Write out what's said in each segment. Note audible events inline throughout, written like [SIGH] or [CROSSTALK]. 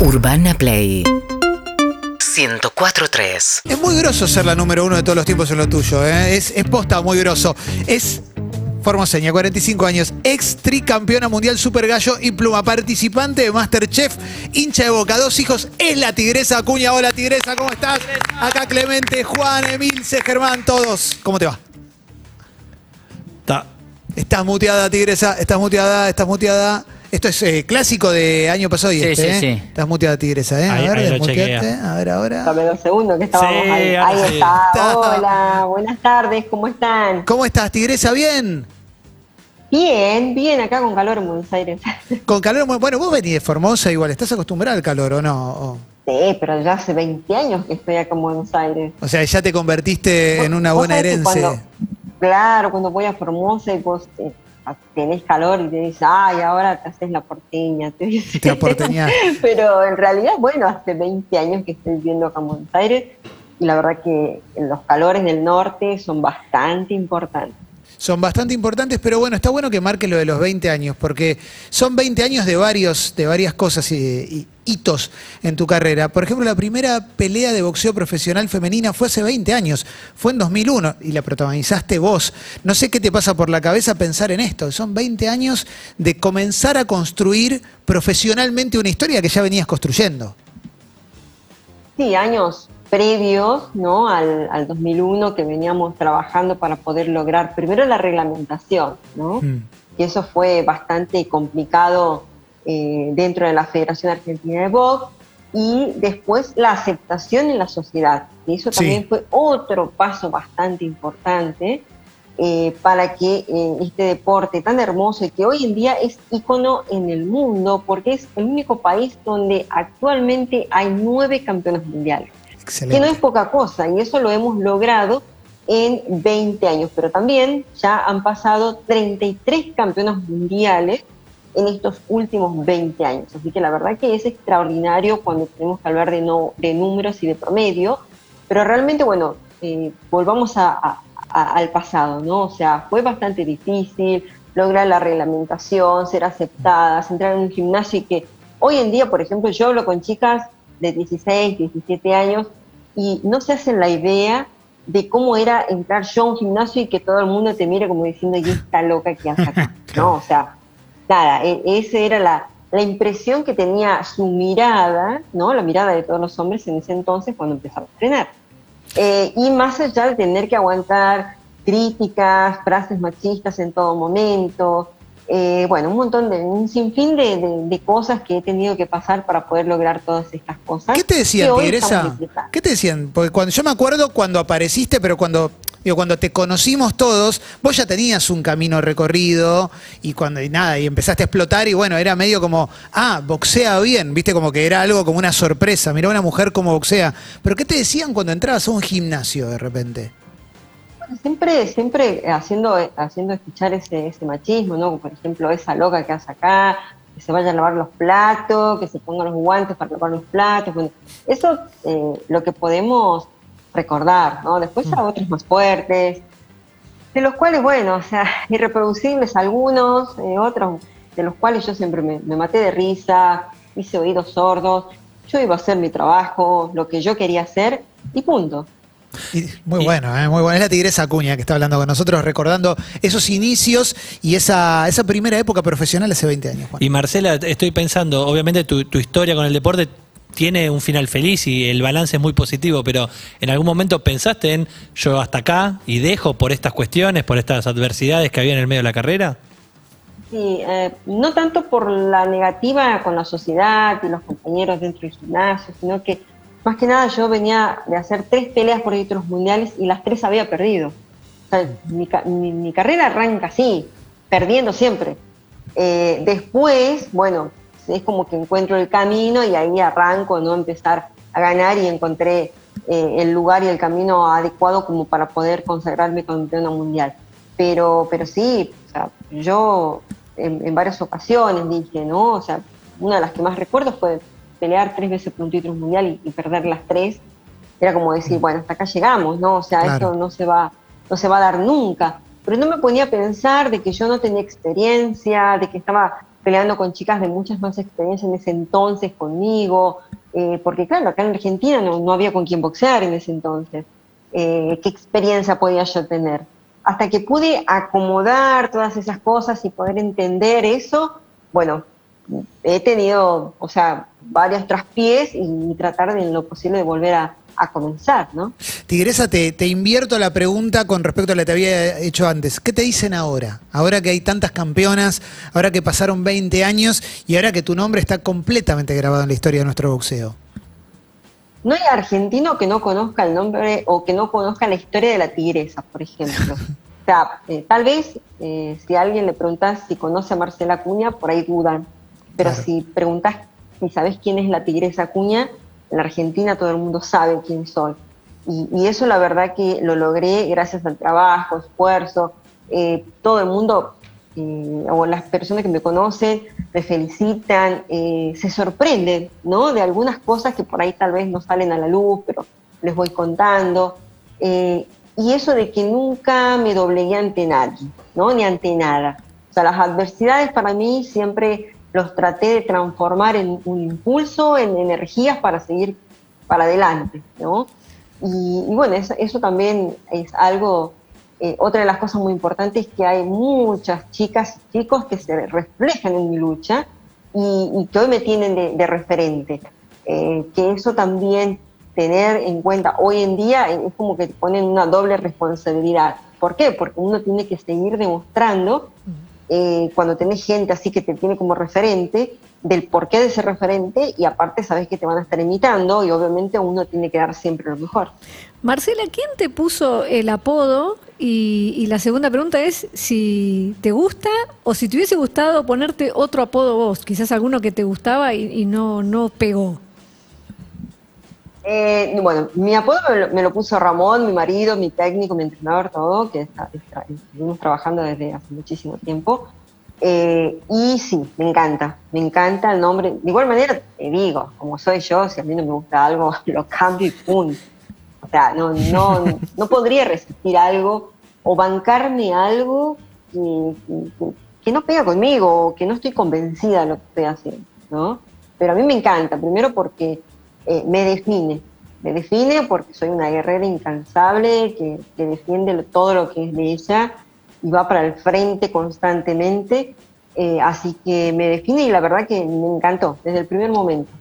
Urbana Play 104.3 Es muy groso ser la número uno de todos los tiempos en lo tuyo, ¿eh? es, es posta muy groso. Es Formoseña, 45 años, ex tricampeona mundial Super Gallo y Pluma, participante de Masterchef, hincha de Boca, dos hijos, es la Tigresa Acuña. Hola Tigresa, ¿cómo estás? Acá Clemente, Juan, Emilce, Germán, todos. ¿Cómo te va? Está. Estás muteada, Tigresa, estás muteada, estás muteada. Esto es eh, clásico de año pasado y Sí, este, sí, ¿eh? sí. Estás muteada, Tigresa, ¿eh? Ahí- a ver, ahí lo desmuteate. chequea. A ver, ahora. Dame dos segundos que estábamos Sí, ahí. ahora Ahí sí. está. Está. Hola, buenas tardes, ¿cómo están? ¿Cómo estás, Tigresa? ¿Bien? Bien, bien, acá con calor en Buenos Aires. [LAUGHS] Con calor, muy- bueno, vos venís de Formosa igual, ¿estás acostumbrada al calor o no? O, Sí, pero ya hace 20 años que estoy acá en Buenos Aires. o sea, ya te convertiste en una Vos buena sabés que herencia. cuando- claro, cuando voy a Formosa y vos eh, tenés calor y te dices, ay, ahora te haces la porteña. Te dice. Te aporteñás. [LAUGHS] pero en realidad, bueno, hace 20 años que estoy viviendo acá en Buenos Aires y la verdad que los calores del norte son bastante importantes. Son bastante importantes, pero bueno, está bueno que marque lo de los 20 años, porque son 20 años de, varios, de varias cosas y, y hitos en tu carrera. Por ejemplo, la primera pelea de boxeo profesional femenina fue hace 20 años, fue en 2001 y la protagonizaste vos. No sé qué te pasa por la cabeza pensar en esto. Son 20 años de comenzar a construir profesionalmente una historia que ya venías construyendo. Sí, años previos ¿no? al, al 2001 que veníamos trabajando para poder lograr primero la reglamentación, ¿no? Mm. y eso fue bastante complicado eh, dentro de la Federación Argentina de Box, y después la aceptación en la sociedad. Y eso Sí. también fue otro paso bastante importante eh, para que eh, este deporte tan hermoso y que hoy en día es ícono en el mundo, porque es el único país donde actualmente hay nueve campeones mundiales que no Excelente. es poca cosa, y eso lo hemos logrado en 20 años, pero también ya han pasado 33 campeones mundiales en estos últimos 20 años. Así que la verdad que es extraordinario cuando tenemos que hablar de, no, de números y de promedio, pero realmente, bueno, eh, volvamos a- a- a- al pasado, ¿no? O sea, fue bastante difícil lograr la reglamentación, ser aceptadas, entrar en un gimnasio y que hoy en día, por ejemplo, yo hablo con chicas de 16, 17 años y no se hacen la idea de cómo era entrar yo a un gimnasio y que todo el mundo te mire como diciendo, y esta loca que hace acá, [LAUGHS] ¿no? O sea, nada, e- esa era la, la impresión que tenía su mirada, ¿no? La mirada de todos los hombres en ese entonces cuando empezaba a entrenar. Eh, y más allá de tener que aguantar críticas, frases machistas en todo momento, eh, bueno, un montón de, un sinfín de, de- de cosas que he tenido que pasar para poder lograr todas estas cosas. ¿Qué te decían, Tigresa? ¿Qué te decían? Porque cuando yo me acuerdo cuando apareciste, pero cuando digo, cuando te conocimos todos, vos ya tenías un camino recorrido y cuando y nada, y empezaste a explotar y bueno, era medio como, ah, boxea bien, viste como que era algo como una sorpresa, mirá una mujer como boxea. Pero ¿qué te decían cuando entrabas a un gimnasio de repente? Siempre, siempre haciendo, haciendo escuchar ese, ese machismo, ¿no? Por ejemplo, esa loca que hace acá, que se vaya a lavar los platos, que se ponga los guantes para lavar los platos. Bueno, eso eh, lo que podemos recordar, ¿no? Después a otros más fuertes, de los cuales, bueno, o sea, [LAUGHS] irreproducibles algunos, eh, otros de los cuales yo siempre me, me maté de risa, hice oídos sordos, yo iba a hacer mi trabajo, lo que yo quería hacer y punto. Y muy Y- bueno, ¿eh? muy bueno. Es la tigresa Acuña que está hablando con nosotros, recordando esos inicios y esa, esa primera época profesional hace 20 años. Juan. Y Marcela, estoy pensando, obviamente tu, tu historia con el deporte tiene un final feliz y el balance es muy positivo, pero ¿en algún momento pensaste en yo hasta acá y dejo por estas cuestiones, por estas adversidades que había en el medio de la carrera? Sí, eh, no tanto por la negativa con la sociedad y los compañeros dentro del gimnasio, sino que más que nada yo venía de hacer tres peleas por títulos mundiales y las tres había perdido. Mi, ca- mi- mi carrera arranca así, perdiendo siempre. Eh, después, bueno, es como que encuentro el camino y ahí arranco, ¿no? Empezar a ganar y encontré eh, el lugar y el camino adecuado como para poder consagrarme campeona mundial. Pero, pero sí, yo en, en varias ocasiones dije, ¿no? O sea, una de las que más recuerdo fue pelear tres veces por un título mundial y, y perder las tres. Era como decir, bueno, hasta acá llegamos, ¿no? O sea, Claro. esto no se va, no se va a dar nunca. Pero no me ponía a pensar de que yo no tenía experiencia, de que estaba peleando con chicas de muchas más experiencias en ese entonces conmigo, eh, porque claro, acá en Argentina no, había con quién boxear en ese entonces. Eh, ¿Qué experiencia podía yo tener? Hasta que pude acomodar todas esas cosas y poder entender eso, bueno, he tenido, o sea, varios traspiés y tratar de en lo posible de volver a, a comenzar, ¿no? Tigresa, te, te, invierto la pregunta con respecto a la que te había hecho antes. ¿Qué te dicen ahora? Ahora que hay tantas campeonas, ahora que pasaron 20 años y ahora que tu nombre está completamente grabado en la historia de nuestro boxeo. No hay argentino que no conozca el nombre o que no conozca la historia de la tigresa, por ejemplo. [LAUGHS] o sea, eh, tal vez eh, si a alguien le preguntas si conoce a Marcela Cuña, por ahí dudan. Pero si preguntas si sabes quién es la tigresa Cuña, en la Argentina todo el mundo sabe quién soy. Y, eso la verdad que lo logré gracias al trabajo, esfuerzo. Eh, todo el mundo, eh, o las personas que me conocen, me felicitan, eh, se sorprenden, ¿no? De algunas cosas que por ahí tal vez no salen a la luz, pero les voy contando. y eso de que nunca me doblegué ante nadie, ¿no? Ni ante nada. O sea, las adversidades para mí siempre los traté de transformar en un impulso, en energías para seguir para adelante, ¿no? Y, bueno, eso, también es algo, eh, otra de las cosas muy importantes es que hay muchas chicas y chicos que se reflejan en mi lucha y, que hoy me tienen de, referente. Eh, que eso también tener en cuenta hoy en día es como que ponen una doble responsabilidad. ¿Por qué? Porque uno tiene que seguir demostrando eh, cuando tenés gente así que te tiene como referente, del porqué de ser referente y aparte sabes que te van a estar imitando y obviamente uno tiene que dar siempre lo mejor. Marcela, ¿quién te puso el apodo? Y, la segunda pregunta es si te gusta o si te hubiese gustado ponerte otro apodo vos, quizás alguno que te gustaba y, no, no pegó. Eh, bueno, mi apodo me lo, puso Ramón, mi marido, mi técnico, mi entrenador, todo, que está, estuvimos trabajando desde hace muchísimo tiempo. Eh, y sí, me encanta, me encanta el nombre. De igual manera, te digo, como soy yo, si a mí no me gusta algo, [LAUGHS] lo cambio y punto. O sea, no, no, no podría resistir algo o bancarme algo que, que, no pega conmigo o que no estoy convencida de lo que estoy haciendo, ¿no? Pero a mí me encanta, primero porque eh, me define. Me define porque soy una guerrera incansable que, defiende todo lo que es de ella y va para el frente constantemente. Eh, así que me define y la verdad que me encantó desde el primer momento.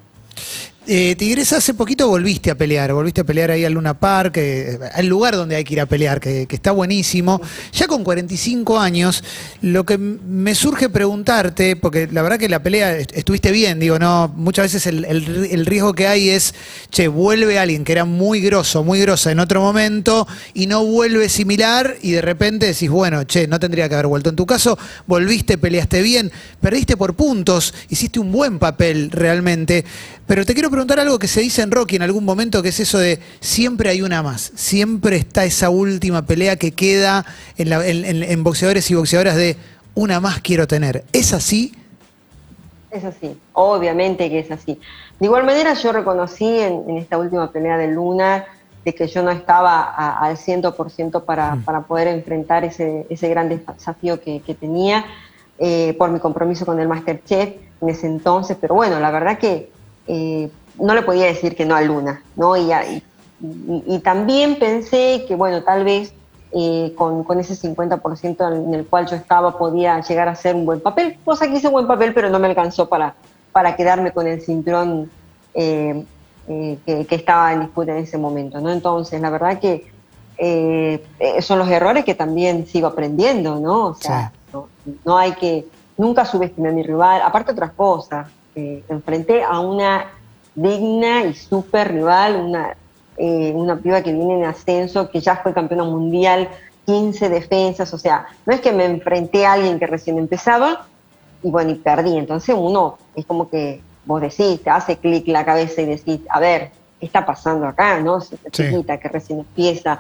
Eh, Tigresa, hace poquito volviste a pelear, volviste a pelear ahí al Luna Park, eh, al lugar donde hay que ir a pelear, que, está buenísimo. Ya con 45 años, lo que me surge preguntarte, porque la verdad que la pelea estuviste bien, digo, no, muchas veces el, riesgo que hay es, che, vuelve alguien que era muy grosso, muy grosa en otro momento y no vuelve similar y de repente decís, bueno, che, no tendría que haber vuelto. En tu caso, volviste, peleaste bien, perdiste por puntos, hiciste un buen papel realmente, pero te quiero preguntar algo que se dice en Rocky en algún momento, que es eso de siempre hay una más, siempre está esa última pelea que queda en, boxeadores y boxeadoras de una más quiero tener. ¿Es así? Es así, obviamente que es así. De igual manera yo reconocí en, esta última pelea de Luna de que yo no estaba al 100% para, mm. para poder enfrentar ese, ese gran desafío que, tenía eh, por mi compromiso con el Masterchef en ese entonces, pero bueno, la verdad que eh, no le podía decir que no a Luna, ¿no? Y, y, también pensé que, bueno, tal vez eh, con, ese 50% en el cual yo estaba podía llegar a hacer un buen papel, cosa que hice un buen papel, pero no me alcanzó para, para quedarme con el cinturón eh, eh, que, estaba en disputa en ese momento, ¿no? Entonces, la verdad que son los errores que también sigo aprendiendo, ¿no? O sea, no, no, hay que, nunca subestimar a mi rival, aparte otras cosas, enfrenté a una digna y súper rival, una, eh, una piba que viene en ascenso, que ya fue campeona mundial, 15 defensas, o sea, no es que me enfrenté a alguien que recién empezaba y bueno, y perdí. Entonces uno es como que vos decís, te hace clic la cabeza y decís, a ver, ¿qué está pasando acá? ¿No? Si chiquita que recién empieza,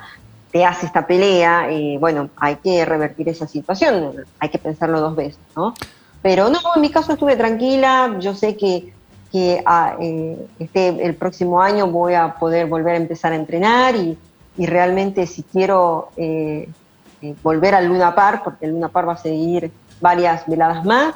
te hace esta pelea, y bueno, hay que revertir esa situación, hay que pensarlo dos veces, ¿no? Pero no, en mi caso estuve tranquila, yo sé que que ah, eh, este, el próximo año voy a poder volver a empezar a entrenar y, realmente si quiero eh, eh, volver al Luna Park, porque el Luna Park va a seguir varias veladas más,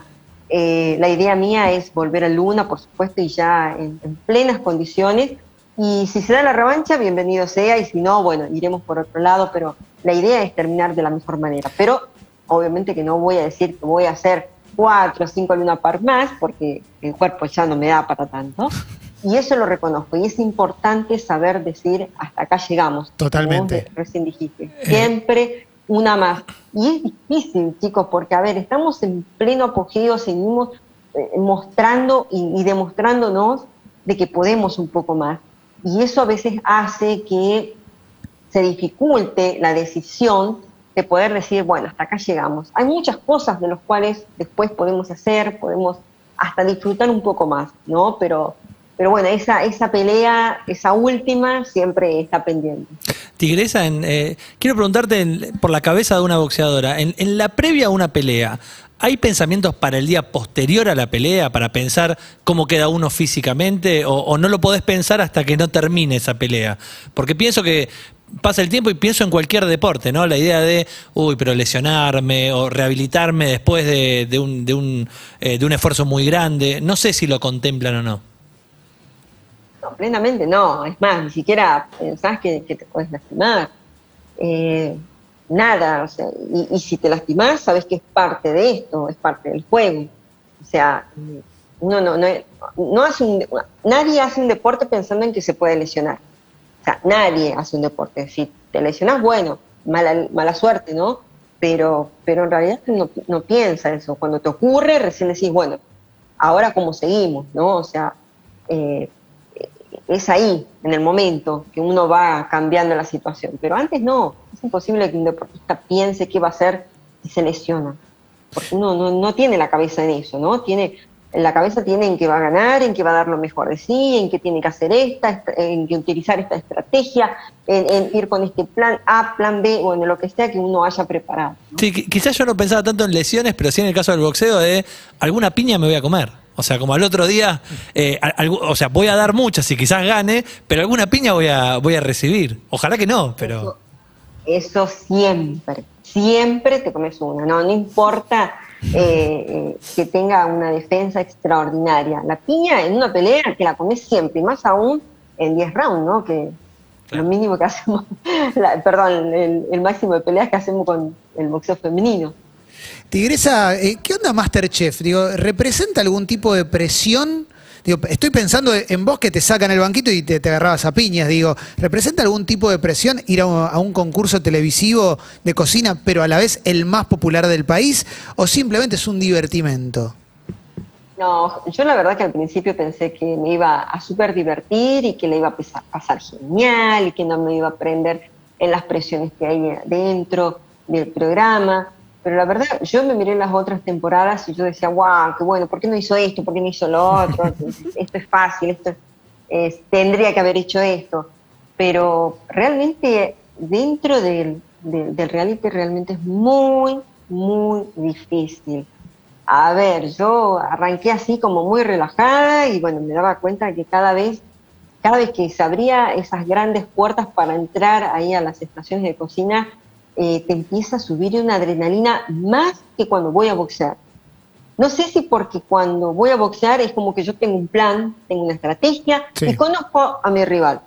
la idea mía es volver a Luna, por supuesto, y ya en, plenas condiciones. Y si se da la revancha, bienvenido sea, y si no, bueno, iremos por otro lado, pero la idea es terminar de la mejor manera. Pero obviamente que no voy a decir que voy a hacer cuatro o cinco Luna Park más, porque el cuerpo ya no me da para tanto. [LAUGHS] Y eso lo reconozco. Y es importante saber decir, hasta acá llegamos. Totalmente. Como recién dijiste. Eh. Siempre una más. Y es difícil, chicos, porque, a ver, estamos en pleno apogeo, seguimos eh, mostrando y, demostrándonos de que podemos un poco más. Y eso a veces hace que se dificulte la decisión de poder decir, bueno, hasta acá llegamos. Hay muchas cosas de las cuales después podemos hacer, podemos hasta disfrutar un poco más, ¿no? Pero pero bueno, esa, esa pelea, esa última, siempre está pendiente. Tigresa, eh, quiero preguntarte por la cabeza de una boxeadora, en, la previa a una pelea, ¿Hay pensamientos para el día posterior a la pelea, para pensar cómo queda uno físicamente, o, no lo podés pensar hasta que no termine esa pelea? Porque pienso que pasa el tiempo y pienso en cualquier deporte, ¿no? La idea de, uy, pero lesionarme o rehabilitarme después de, un, de, un, eh, de un esfuerzo muy grande, no sé si lo contemplan o no. No, plenamente no. Es más, ni siquiera pensás que, te puedes lastimar. Eh, nada, o sea, y, si te lastimás, sabes que es parte de esto, es parte del juego. O sea, uno no, no, no hace un, nadie hace un deporte pensando en que se puede lesionar. O sea, nadie hace un deporte. Si te lesionas, bueno, mala, mala suerte, ¿no? Pero, pero en realidad no, no piensa eso. Cuando te ocurre, recién decís, bueno, ahora cómo seguimos, ¿no? O sea, eh, es ahí, en el momento, que uno va cambiando la situación. Pero antes no, es imposible que un deportista piense qué va a hacer si se lesiona. Porque uno no, tiene la cabeza en eso, ¿no? Tiene, en la cabeza tiene en que va a ganar, en que va a dar lo mejor de sí, en que tiene que hacer esta, en que utilizar esta estrategia, en, ir con este plan A, plan B, o en lo que sea que uno haya preparado. Sí, quizás yo no pensaba tanto en lesiones, pero sí en el caso del boxeo de alguna piña me voy a comer. O sea, como al otro día, eh, o sea, voy a dar muchas y quizás gane, pero alguna piña voy a, voy a recibir. Ojalá que no, pero... Eso, siempre, siempre te comes una, ¿no? No importa eh, que tenga una defensa extraordinaria. La piña en una pelea que la comes siempre, y más aún en 10 rounds, ¿no? Que lo mínimo que hacemos, [LAUGHS] perdón, el máximo de peleas que hacemos con el boxeo femenino. Tigresa, eh, ¿qué onda Masterchef? Digo, ¿representa algún tipo de presión? Digo, estoy pensando en vos que te sacan el banquito y te, agarrabas a piñas. Digo, ¿representa algún tipo de presión ir a un, concurso televisivo de cocina, pero a la vez el más popular del país? ¿O simplemente es un divertimento? No, yo la verdad que al principio pensé que me iba a súper divertir y que le iba a pasar genial y que no me iba a aprender en las presiones que hay dentro del programa. Pero la verdad, yo me miré las otras temporadas y yo decía, wow, qué bueno, ¿por qué no hizo esto? ¿Por qué no hizo lo otro? [LAUGHS] esto es fácil, esto tendría que haber hecho esto. Pero realmente dentro del, del, reality realmente es muy, muy difícil. A ver, yo arranqué así como muy relajada y bueno, me daba cuenta que cada vez, cada vez que se abría esas grandes puertas para entrar ahí a las estaciones de cocina, eh, te empieza a subir una adrenalina más que cuando voy a boxear. No sé si porque cuando voy a boxear es como que yo tengo un plan, tengo una estrategia y conozco a mi rival.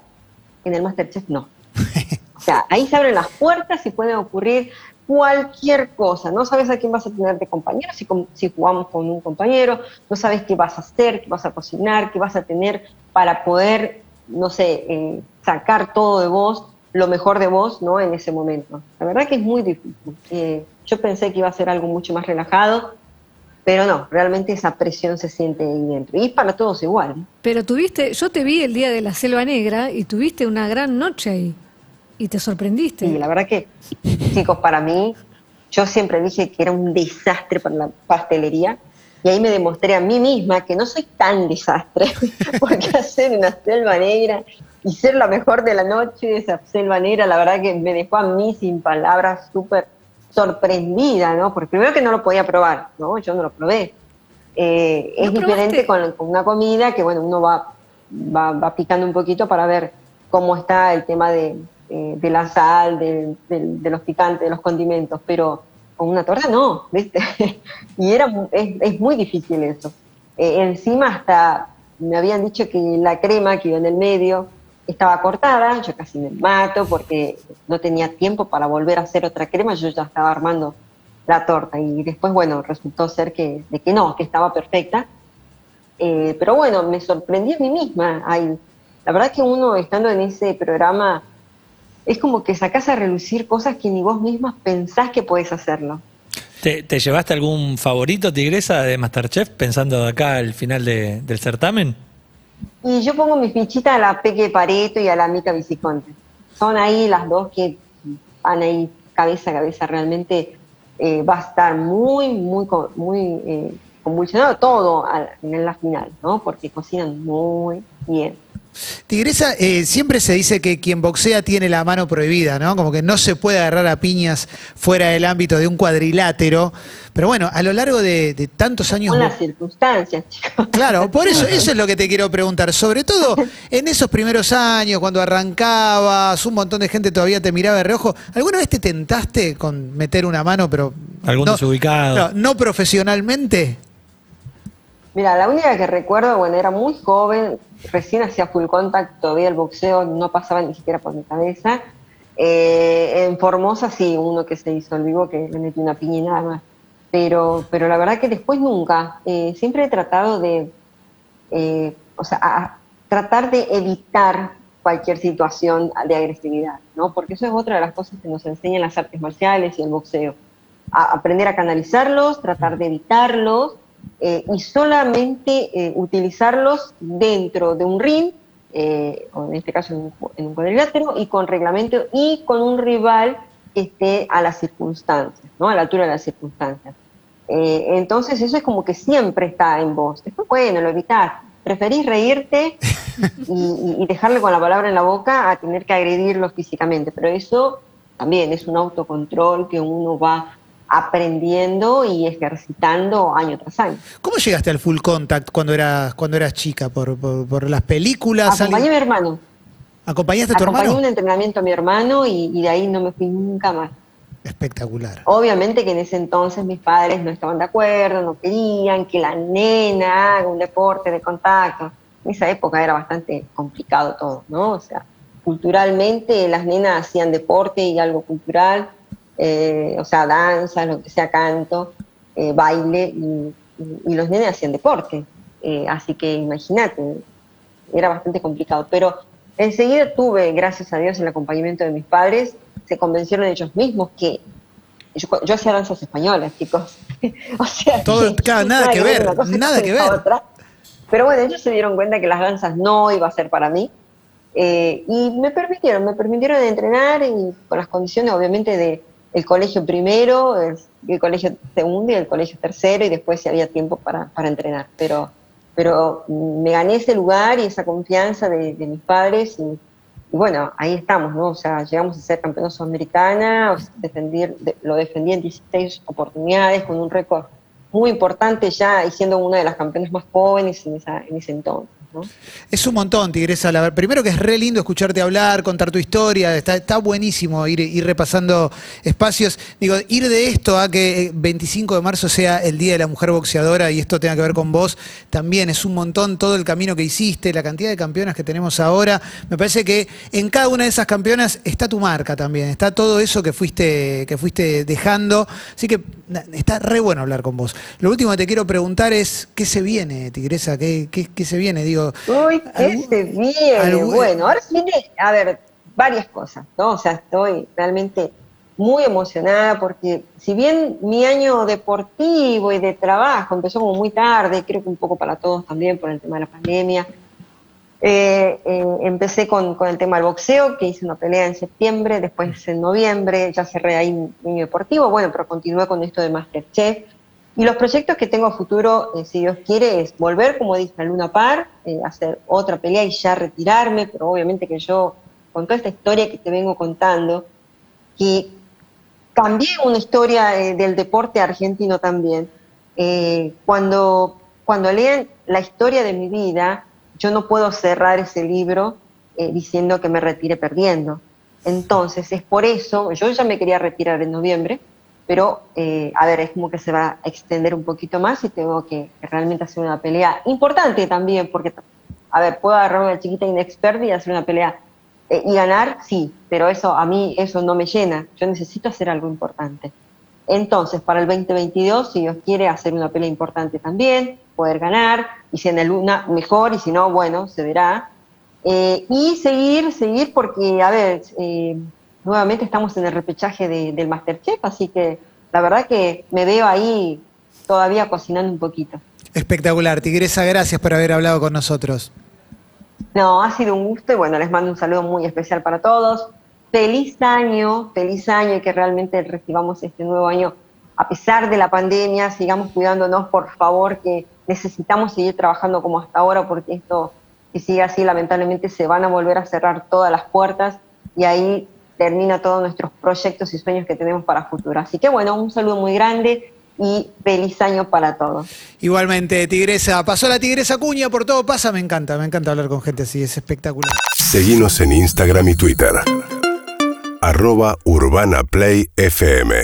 En el Masterchef no. [LAUGHS] o sea, ahí se abren las puertas y puede ocurrir cualquier cosa. No sabes a quién vas a tener de compañero, si, si jugamos con un compañero, no sabes qué vas a hacer, qué vas a cocinar, qué vas a tener para poder, no sé, eh, sacar todo de vos lo mejor de vos ¿no? en ese momento. La verdad que es muy difícil. Eh, yo pensé que iba a ser algo mucho más relajado, pero no, realmente esa presión se siente ahí dentro. Y es para todos igual. Pero tuviste, yo te vi el día de la Selva Negra y tuviste una gran noche ahí. Y te sorprendiste. Sí, la verdad que, chicos, para mí, yo siempre dije que era un desastre para la pastelería. Y ahí me demostré a mí misma que no soy tan desastre, [LAUGHS] porque hacer una selva negra y ser la mejor de la noche, esa negra, la verdad que me dejó a mí sin palabras, súper sorprendida, ¿no? Porque primero que no lo podía probar, ¿no? Yo no lo probé. Eh, es diferente con, una comida que, bueno, uno va, va, picando un poquito para ver cómo está el tema de, la sal, de, los picantes, de los condimentos, pero con una torta no, ¿viste? [LAUGHS] y era, es, es muy difícil eso. Eh, encima hasta me habían dicho que la crema que iba en el medio estaba cortada, yo casi me mato porque no tenía tiempo para volver a hacer otra crema, yo ya estaba armando la torta y después, bueno, resultó ser que, de que no, que estaba perfecta. Eh, pero bueno, me sorprendí a mí misma. Ay, la verdad que uno estando en ese programa es como que sacás a relucir cosas que ni vos mismas pensás que podés hacerlo. ¿Te, llevaste algún favorito, Tigresa, de Masterchef, pensando acá al final del certamen? Y yo pongo mi fichita a la Peque Pareto y a la Mica Viciconte. Son ahí las dos que van ahí cabeza a cabeza. Realmente eh, va a estar muy, muy, muy eh, convulsionado todo en la final, ¿no? Porque cocinan muy bien. Tigresa, eh, siempre se dice que quien boxea tiene la mano prohibida, ¿no? Como que no se puede agarrar a piñas fuera del ámbito de un cuadrilátero. Pero bueno, a lo largo de, tantos años. Con las circunstancias, chicos. Claro, por eso, eso es lo que te quiero preguntar. Sobre todo [LAUGHS] en esos primeros años, cuando arrancabas, un montón de gente todavía te miraba de reojo. ¿Alguna vez te tentaste con meter una mano, pero. Algún desubicado. no profesionalmente? Mira, la única que recuerdo, bueno, era muy joven, recién hacía full contact, todavía el boxeo no pasaba ni siquiera por mi cabeza. Eh, en Formosa sí, uno que se hizo el vivo que le metió una piña y nada más. Pero, pero la verdad que después nunca. Eh, siempre he tratado de, eh, o sea, tratar de evitar cualquier situación de agresividad, ¿no? Porque eso es otra de las cosas que nos enseñan las artes marciales y el boxeo. aprender a canalizarlos, tratar de evitarlos eh, y solamente eh, utilizarlos dentro de un ring, eh, o en este caso en un, cuadrilátero, y con reglamento y con un rival que esté a las circunstancias, ¿no? a la altura de las circunstancias. entonces eso es como que siempre está en vos. Después, bueno, lo evitar. Preferís reírte [LAUGHS] y, y dejarle con la palabra en la boca a tener que agredirlo físicamente, pero eso también es un autocontrol que uno va aprendiendo y ejercitando año tras año. ¿Cómo llegaste al full contact cuando eras, cuando eras chica? ¿Por, por, las películas? Acompañé a mi hermano. ¿Acompañaste a tu Acompañé hermano? un entrenamiento a mi hermano y, de ahí no me fui nunca más. Espectacular. Obviamente que en ese entonces mis padres no estaban de acuerdo, no querían que la nena haga un deporte de contacto. En esa época era bastante complicado todo, ¿no? O sea, culturalmente las nenas hacían deporte y algo cultural, eh, o sea, danza, lo que sea, canto, eh, baile, y, los nenes hacían deporte. Eh, así que imagínate, era bastante complicado. Pero enseguida tuve, gracias a Dios, el acompañamiento de mis padres, se convencieron ellos mismos que yo, hacía danzas españolas, chicos. [LAUGHS] o sea, Todo, nada, que ver, nada que ver. Pero bueno, ellos se dieron cuenta que las danzas no iba a ser para mí. y me permitieron, me permitieron entrenar y con las condiciones obviamente de, el colegio primero, el, colegio segundo y el colegio tercero, y después si había tiempo para, entrenar. Pero, pero me gané ese lugar y esa confianza de, mis padres y, bueno, ahí estamos, ¿no? O sea, llegamos a ser campeones sudamericana, defender, lo defendí en 16 oportunidades con un récord muy importante ya y siendo una de las campeonas más jóvenes en, esa, en ese entonces. Es un montón, Tigresa. La, primero que es re lindo escucharte hablar, contar tu historia. Está, está buenísimo ir, ir, repasando espacios. Digo, ir de esto a que 25 de marzo sea el Día de la Mujer Boxeadora y esto tenga que ver con vos, también es un montón todo el camino que hiciste, la cantidad de campeonas que tenemos ahora. Me parece que en cada una de esas campeonas está tu marca también, está todo eso que fuiste, que fuiste dejando. Así que está re bueno hablar con vos. Lo último que te quiero preguntar es, ¿qué se viene, Tigresa? ¿Qué, qué, qué se viene? Digo, Uy, qué se viene. Bueno, ahora viene, a ver, varias cosas, ¿no? O sea, estoy realmente muy emocionada porque si bien mi año deportivo y de trabajo empezó como muy tarde, creo que un poco para todos también por el tema de la pandemia, eh, eh, empecé con, con, el tema del boxeo, que hice una pelea en septiembre, después en noviembre ya cerré ahí mi año deportivo, bueno, pero continué con esto de Masterchef, y los proyectos que tengo a futuro, eh, si Dios quiere, es volver, como dije, a Luna Par, eh, hacer otra pelea y ya retirarme, pero obviamente que yo, con toda esta historia que te vengo contando, que cambié una historia eh, del deporte argentino también. cuando, cuando lean la historia de mi vida, yo no puedo cerrar ese libro diciendo que me retire perdiendo. Entonces, es por eso, yo ya me quería retirar en noviembre, pero eh, a ver, es como que se va a extender un poquito más y tengo que, realmente hacer una pelea importante también, porque, a ver, puedo agarrar una chiquita inexperta y hacer una pelea eh, y ganar, sí, pero eso a mí eso no me llena, yo necesito hacer algo importante. Entonces, para el 2022, si Dios quiere hacer una pelea importante también, poder ganar, y si en el una mejor, y si no, bueno, se verá. Eh, y seguir, seguir, porque, a ver, eh, nuevamente estamos en el repechaje del Masterchef, así que la verdad que me veo ahí todavía cocinando un poquito. Espectacular. Tigresa, gracias por haber hablado con nosotros. No, ha sido un gusto y bueno, les mando un saludo muy especial para todos. Feliz año, feliz año y que realmente recibamos este nuevo año a pesar de la pandemia, sigamos cuidándonos, por favor, que necesitamos seguir trabajando como hasta ahora porque esto, si sigue así, lamentablemente se van a volver a cerrar todas las puertas y ahí termina todos nuestros proyectos y sueños que tenemos para futuro. Así que bueno, un saludo muy grande y feliz año para todos. Igualmente, Tigresa. Pasó la Tigresa Cuña, por todo pasa, me encanta, me encanta hablar con gente así, es espectacular. Seguimos en Instagram y Twitter. Arroba Urbana Play FM.